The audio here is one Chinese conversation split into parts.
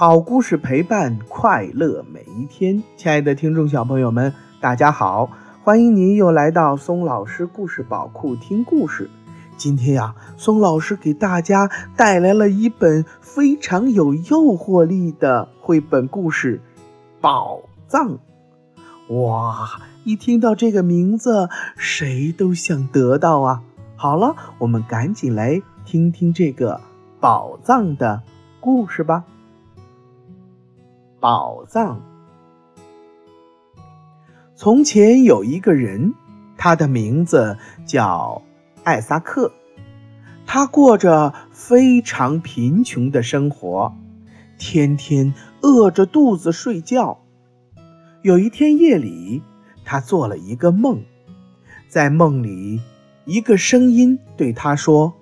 好故事陪伴快乐每一天。亲爱的听众小朋友们，大家好，欢迎您又来到松老师故事宝库听故事。今天呀，松老师给大家带来了一本非常有诱惑力的绘本故事《宝藏》。哇，一听到这个名字，谁都想得到啊！好了，我们赶紧来听听这个宝藏的故事吧。宝藏。从前有一个人，他的名字叫艾萨克，他过着非常贫穷的生活，天天饿着肚子睡觉。有一天夜里，他做了一个梦，在梦里。一个声音对他说：“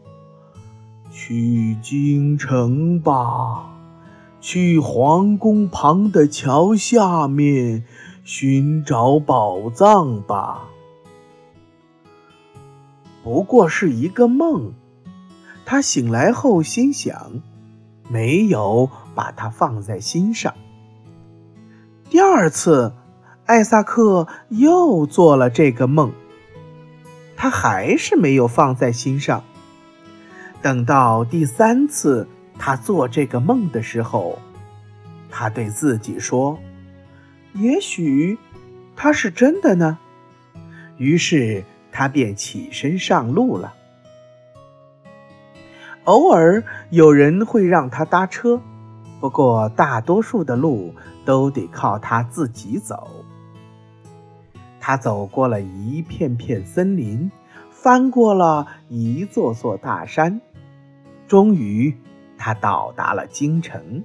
去京城吧，去皇宫旁的桥下面寻找宝藏吧。”不过是一个梦，他醒来后心想，没有把它放在心上。第二次，艾萨克又做了这个梦。他还是没有放在心上。等到第三次他做这个梦的时候，他对自己说：“也许他是真的呢。”于是他便起身上路了。偶尔有人会让他搭车，不过大多数的路都得靠他自己走。他走过了一片片森林，翻过了一座座大山，终于，他到达了京城。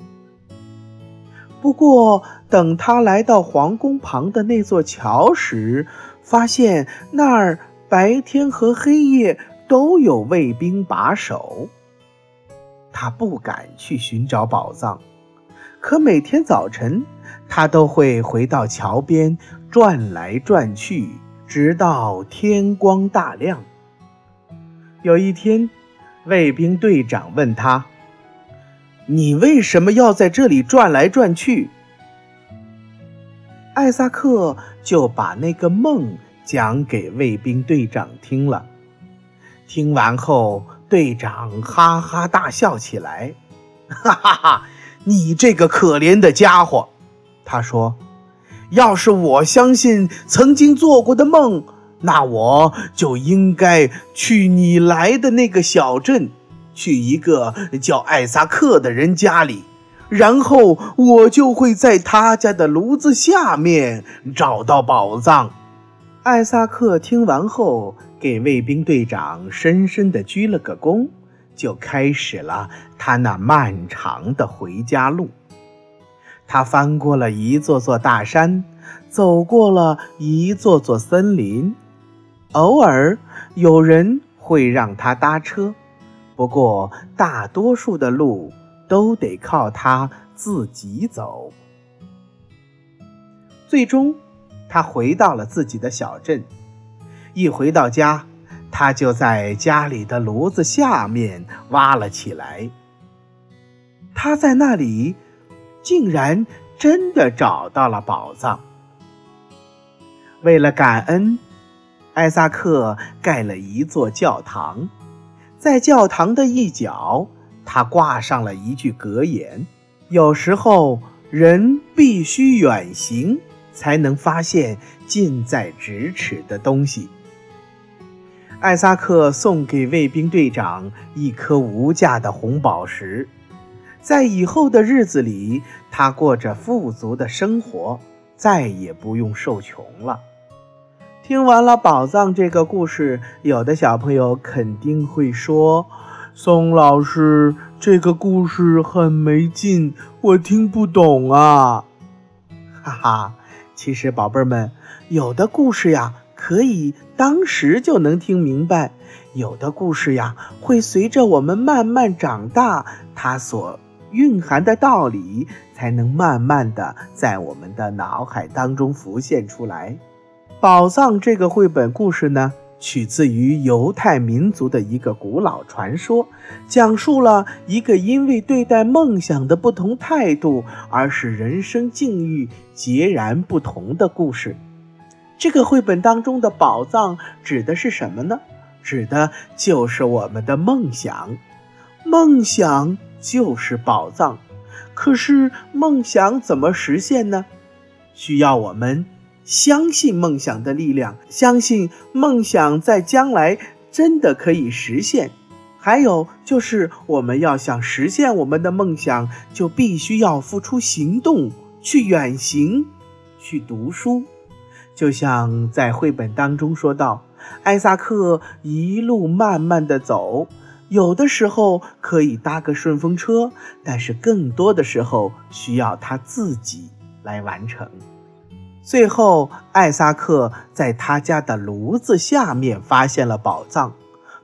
不过，等他来到皇宫旁的那座桥时，发现那儿白天和黑夜都有卫兵把守。他不敢去寻找宝藏，可每天早晨，他都会回到桥边。转来转去，直到天光大亮。有一天，卫兵队长问他：“你为什么要在这里转来转去？”艾萨克就把那个梦讲给卫兵队长听了。听完后，队长哈哈大笑起来：“哈哈哈，你这个可怜的家伙！”他说。要是我相信曾经做过的梦，那我就应该去你来的那个小镇，去一个叫艾萨克的人家里，然后我就会在他家的炉子下面找到宝藏。艾萨克听完后，给卫兵队长深深地鞠了个躬，就开始了他那漫长的回家路。他翻过了一座座大山，走过了一座座森林，偶尔有人会让他搭车，不过大多数的路都得靠他自己走。最终，他回到了自己的小镇。一回到家，他就在家里的炉子下面挖了起来。他在那里。竟然真的找到了宝藏。为了感恩，艾萨克盖了一座教堂，在教堂的一角，他挂上了一句格言：“有时候人必须远行，才能发现近在咫尺的东西。”艾萨克送给卫兵队长一颗无价的红宝石。在以后的日子里，他过着富足的生活，再也不用受穷了。听完了宝藏这个故事，有的小朋友肯定会说：“宋老师，这个故事很没劲，我听不懂啊！”哈哈，其实宝贝儿们，有的故事呀，可以当时就能听明白；有的故事呀，会随着我们慢慢长大，它所。蕴含的道理才能慢慢的在我们的脑海当中浮现出来。宝藏这个绘本故事呢，取自于犹太民族的一个古老传说，讲述了一个因为对待梦想的不同态度而使人生境遇截然不同的故事。这个绘本当中的宝藏指的是什么呢？指的就是我们的梦想。梦想就是宝藏。可是梦想怎么实现呢？需要我们。相信梦想的力量，相信梦想在将来真的可以实现。还有就是，我们要想实现我们的梦想，就必须要付出行动，去远行，去读书。就像在绘本当中说到，艾萨克一路慢慢的走，有的时候可以搭个顺风车，但是更多的时候需要他自己来完成。最后，艾萨克在他家的炉子下面发现了宝藏。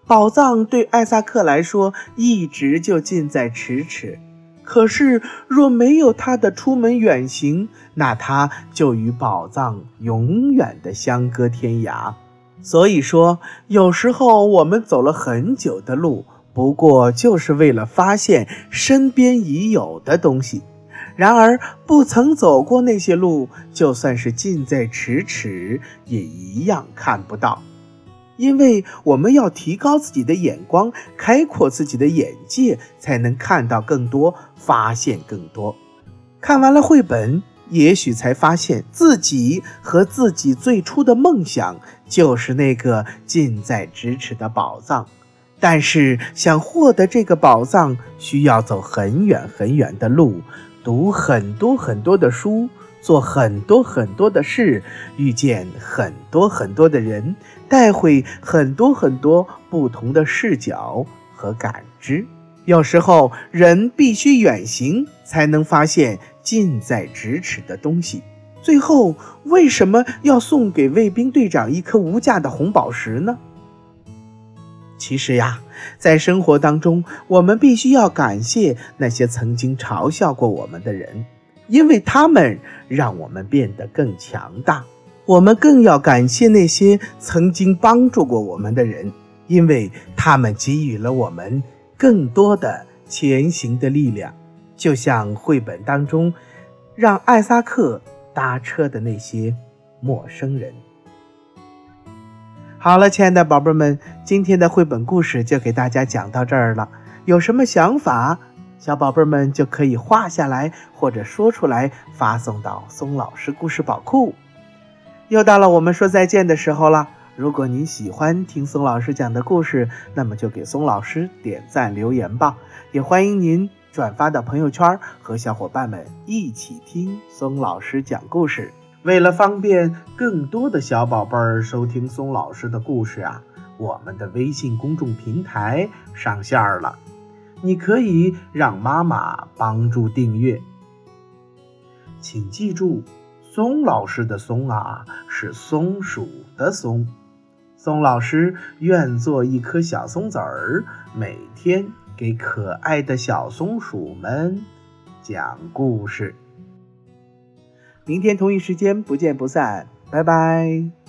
宝藏对艾萨克来说一直就近在咫尺。可是，若没有他的出门远行，那他就与宝藏永远的相隔天涯。所以说，有时候我们走了很久的路，不过就是为了发现身边已有的东西。然而，不曾走过那些路，就算是近在咫尺，也一样看不到。因为我们要提高自己的眼光，开阔自己的眼界，才能看到更多，发现更多。看完了绘本，也许才发现自己和自己最初的梦想，就是那个近在咫尺的宝藏。但是，想获得这个宝藏，需要走很远很远的路。读很多很多的书，做很多很多的事，遇见很多很多的人，带回很多很多不同的视角和感知。有时候，人必须远行，才能发现近在咫尺的东西。最后，为什么要送给卫兵队长一颗无价的红宝石呢？其实呀，在生活当中，我们必须要感谢那些曾经嘲笑过我们的人，因为他们让我们变得更强大。我们更要感谢那些曾经帮助过我们的人，因为他们给予了我们更多的前行的力量。就像绘本当中，让艾萨克搭车的那些陌生人。好了，亲爱的宝贝们，今天的绘本故事就给大家讲到这儿了。有什么想法，小宝贝们就可以画下来或者说出来，发送到松老师故事宝库。又到了我们说再见的时候了。如果您喜欢听松老师讲的故事，那么就给松老师点赞留言吧。也欢迎您转发到朋友圈，和小伙伴们一起听松老师讲故事。为了方便更多的小宝贝儿收听松老师的故事啊，我们的微信公众平台上线了，你可以让妈妈帮助订阅。请记住，松老师的“松”啊是松鼠的“松”。松老师愿做一颗小松子儿，每天给可爱的小松鼠们讲故事。明天同一时间不见不散，拜拜。